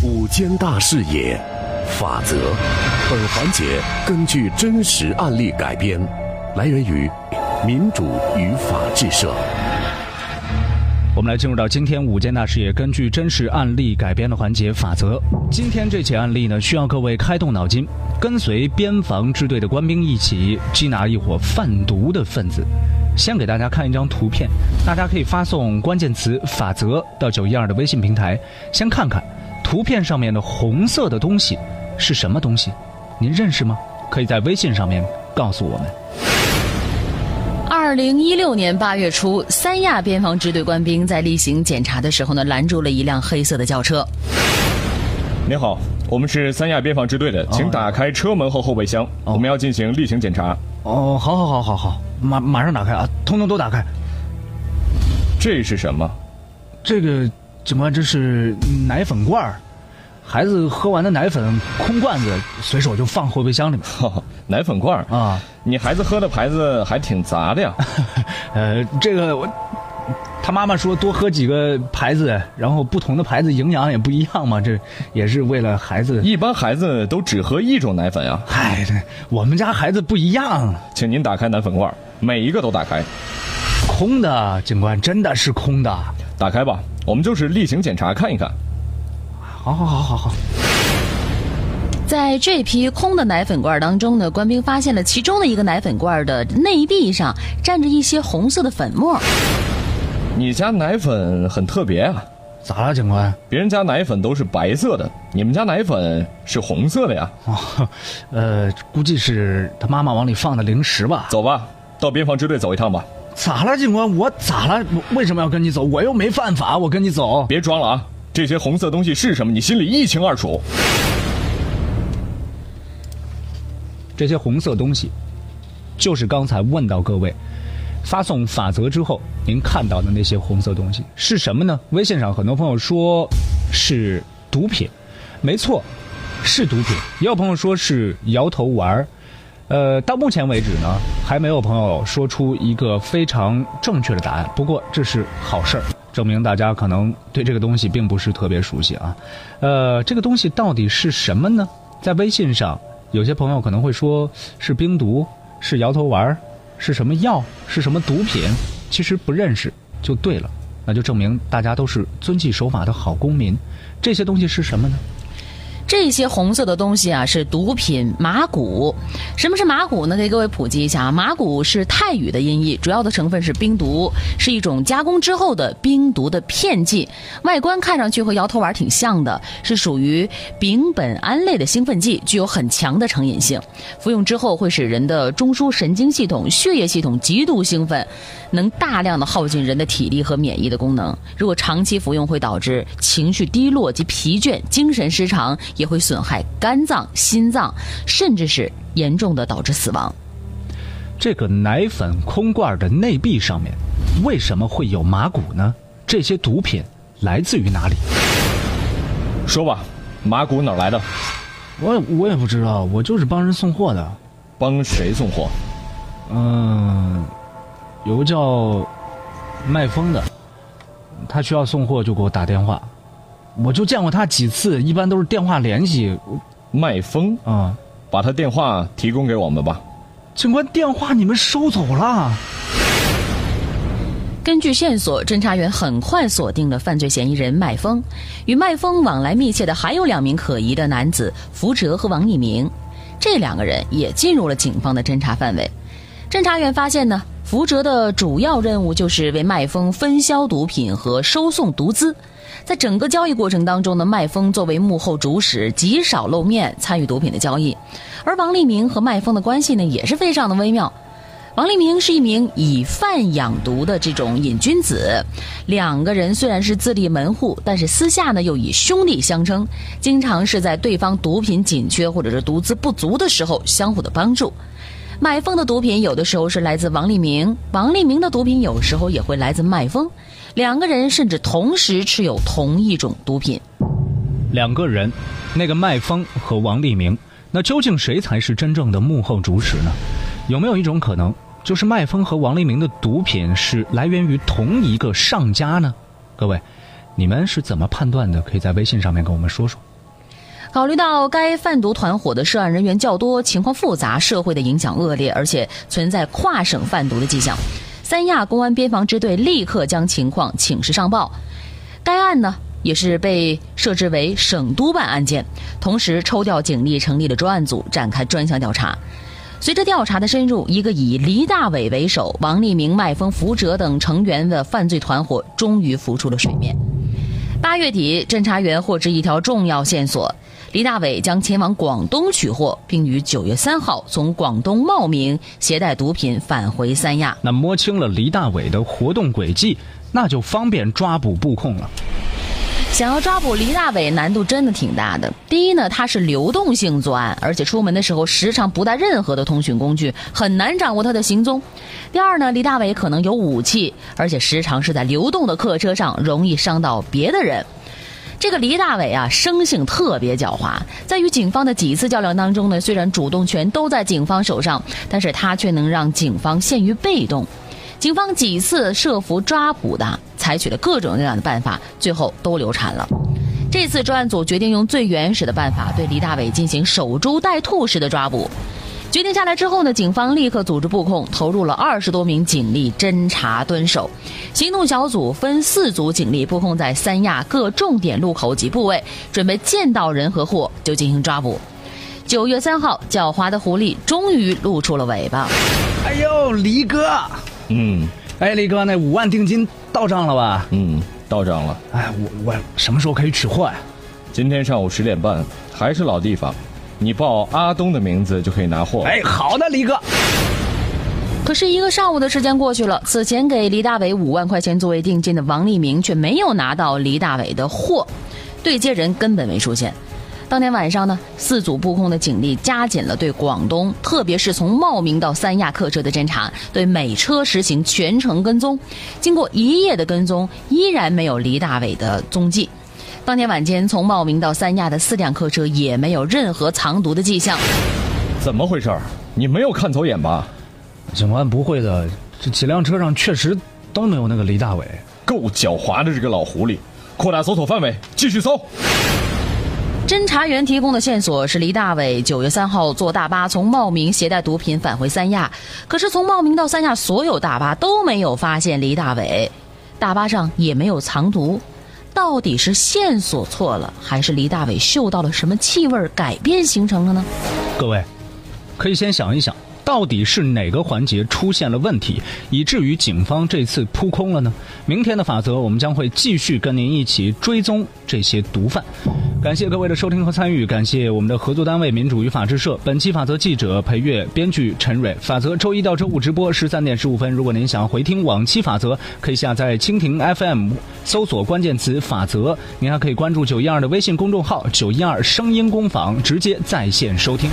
五间大视野，法则。本环节根据真实案例改编，来源于民主与法治社。我们来进入到今天五件大事业根据真实案例改编的环节法则。今天这起案例呢，需要各位开动脑筋，跟随边防支队的官兵一起缉拿一伙贩毒的分子。先给大家看一张图片，大家可以发送关键词“法则”到九一二的微信平台，先看看图片上面的红色的东西是什么东西，您认识吗？可以在微信上面告诉我们。二零一六年八月初，三亚边防支队官兵在例行检查的时候呢，拦住了一辆黑色的轿车。您好，我们是三亚边防支队的，请打开车门和后备箱，我们要进行例行检查。哦，好，好，好，好，好，马马上打开啊，通通都打开。这是什么？这个警官，这是奶粉罐儿，孩子喝完的奶粉空罐子，随手就放后备箱里面。奶粉罐儿啊，你孩子喝的牌子还挺杂的呀。呃，这个我他妈妈说多喝几个牌子，然后不同的牌子营养也不一样嘛，这也是为了孩子。一般孩子都只喝一种奶粉呀。嗨，我们家孩子不一样。请您打开奶粉罐儿，每一个都打开。空的，警官真的是空的。打开吧，我们就是例行检查看一看。好好好好好。在这批空的奶粉罐当中呢，官兵发现了其中的一个奶粉罐的内壁上沾着一些红色的粉末。你家奶粉很特别啊？咋了，警官？别人家奶粉都是白色的，你们家奶粉是红色的呀？哦，呃，估计是他妈妈往里放的零食吧。走吧，到边防支队走一趟吧。咋了，警官？我咋了？为什么要跟你走？我又没犯法，我跟你走。别装了啊！这些红色东西是什么？你心里一清二楚。这些红色东西，就是刚才问到各位，发送法则之后，您看到的那些红色东西是什么呢？微信上很多朋友说是毒品，没错，是毒品。也有朋友说是摇头丸儿，呃，到目前为止呢，还没有朋友说出一个非常正确的答案。不过这是好事儿，证明大家可能对这个东西并不是特别熟悉啊。呃，这个东西到底是什么呢？在微信上。有些朋友可能会说，是冰毒，是摇头丸，是什么药，是什么毒品？其实不认识就对了，那就证明大家都是遵纪守法的好公民。这些东西是什么呢？这些红色的东西啊，是毒品麻古。什么是麻古呢？给各位普及一下啊，麻古是泰语的音译，主要的成分是冰毒，是一种加工之后的冰毒的片剂。外观看上去和摇头丸挺像的，是属于丙苯胺类的兴奋剂，具有很强的成瘾性。服用之后会使人的中枢神经系统、血液系统极度兴奋，能大量的耗尽人的体力和免疫的功能。如果长期服用，会导致情绪低落及疲倦、精神失常。也会损害肝脏、心脏，甚至是严重的导致死亡。这个奶粉空罐的内壁上面为什么会有麻古呢？这些毒品来自于哪里？说吧，麻古哪来的？我我也不知道，我就是帮人送货的。帮谁送货？嗯，有个叫麦峰的，他需要送货就给我打电话。我就见过他几次，一般都是电话联系。麦峰啊，把他电话提供给我们吧。警官，电话你们收走了。根据线索，侦查员很快锁定了犯罪嫌疑人麦峰。与麦峰往来密切的还有两名可疑的男子福哲和王一鸣，这两个人也进入了警方的侦查范围。侦查员发现呢，福哲的主要任务就是为麦风分销毒品和收送毒资。在整个交易过程当中呢，麦风作为幕后主使，极少露面参与毒品的交易。而王立明和麦风的关系呢，也是非常的微妙。王立明是一名以贩养毒的这种瘾君子，两个人虽然是自立门户，但是私下呢又以兄弟相称，经常是在对方毒品紧缺或者是毒资不足的时候相互的帮助。麦峰的毒品有的时候是来自王立明，王立明的毒品有时候也会来自麦峰。两个人甚至同时持有同一种毒品。两个人，那个麦峰和王立明，那究竟谁才是真正的幕后主使呢？有没有一种可能，就是麦峰和王立明的毒品是来源于同一个上家呢？各位，你们是怎么判断的？可以在微信上面跟我们说说。考虑到该贩毒团伙的涉案人员较多，情况复杂，社会的影响恶劣，而且存在跨省贩毒的迹象，三亚公安边防支队立刻将情况请示上报。该案呢，也是被设置为省督办案件，同时抽调警力成立了专案组，展开专项调查。随着调查的深入，一个以黎大伟为首、王立明、麦丰、福哲等成员的犯罪团伙终于浮出了水面。八月底，侦查员获知一条重要线索。李大伟将前往广东取货，并于九月三号从广东茂名携带毒品返回三亚。那摸清了李大伟的活动轨迹，那就方便抓捕布控了。想要抓捕黎大伟，难度真的挺大的。第一呢，他是流动性作案，而且出门的时候时常不带任何的通讯工具，很难掌握他的行踪。第二呢，黎大伟可能有武器，而且时常是在流动的客车上，容易伤到别的人。这个黎大伟啊，生性特别狡猾，在与警方的几次较量当中呢，虽然主动权都在警方手上，但是他却能让警方陷于被动。警方几次设伏抓捕的，采取了各种各样的办法，最后都流产了。这次专案组决定用最原始的办法，对李大伟进行守株待兔式的抓捕。决定下来之后呢，警方立刻组织布控，投入了二十多名警力侦查蹲守。行动小组分四组警力布控在三亚各重点路口及部位，准备见到人和货就进行抓捕。九月三号，狡猾的狐狸终于露出了尾巴。哎呦，黎哥，嗯，哎，李哥，那五万定金到账了吧？嗯，到账了。哎，我我什么时候可以取货呀？今天上午十点半，还是老地方。你报阿东的名字就可以拿货。哎，好的，李哥。可是，一个上午的时间过去了，此前给黎大伟五万块钱作为定金的王立明却没有拿到黎大伟的货，对接人根本没出现。当天晚上呢，四组布控的警力加紧了对广东，特别是从茂名到三亚客车的侦查，对每车实行全程跟踪。经过一夜的跟踪，依然没有黎大伟的踪迹。当天晚间，从茂名到三亚的四辆客车也没有任何藏毒的迹象。怎么回事？你没有看走眼吧？警官不会的，这几辆车上确实都没有那个黎大伟。够狡猾的这个老狐狸！扩大搜索范围，继续搜。侦查员提供的线索是黎大伟九月三号坐大巴从茂名携带毒品返回三亚，可是从茂名到三亚所有大巴都没有发现黎大伟，大巴上也没有藏毒。到底是线索错了，还是黎大伟嗅到了什么气味改变形成了呢？各位，可以先想一想，到底是哪个环节出现了问题，以至于警方这次扑空了呢？明天的法则，我们将会继续跟您一起追踪这些毒贩。感谢各位的收听和参与，感谢我们的合作单位民主与法制社。本期法则记者裴月，编剧陈蕊。法则周一到周五直播十三点十五分。如果您想回听往期法则，可以下载蜻蜓 FM，搜索关键词“法则”。您还可以关注九一二的微信公众号“九一二声音工坊”，直接在线收听。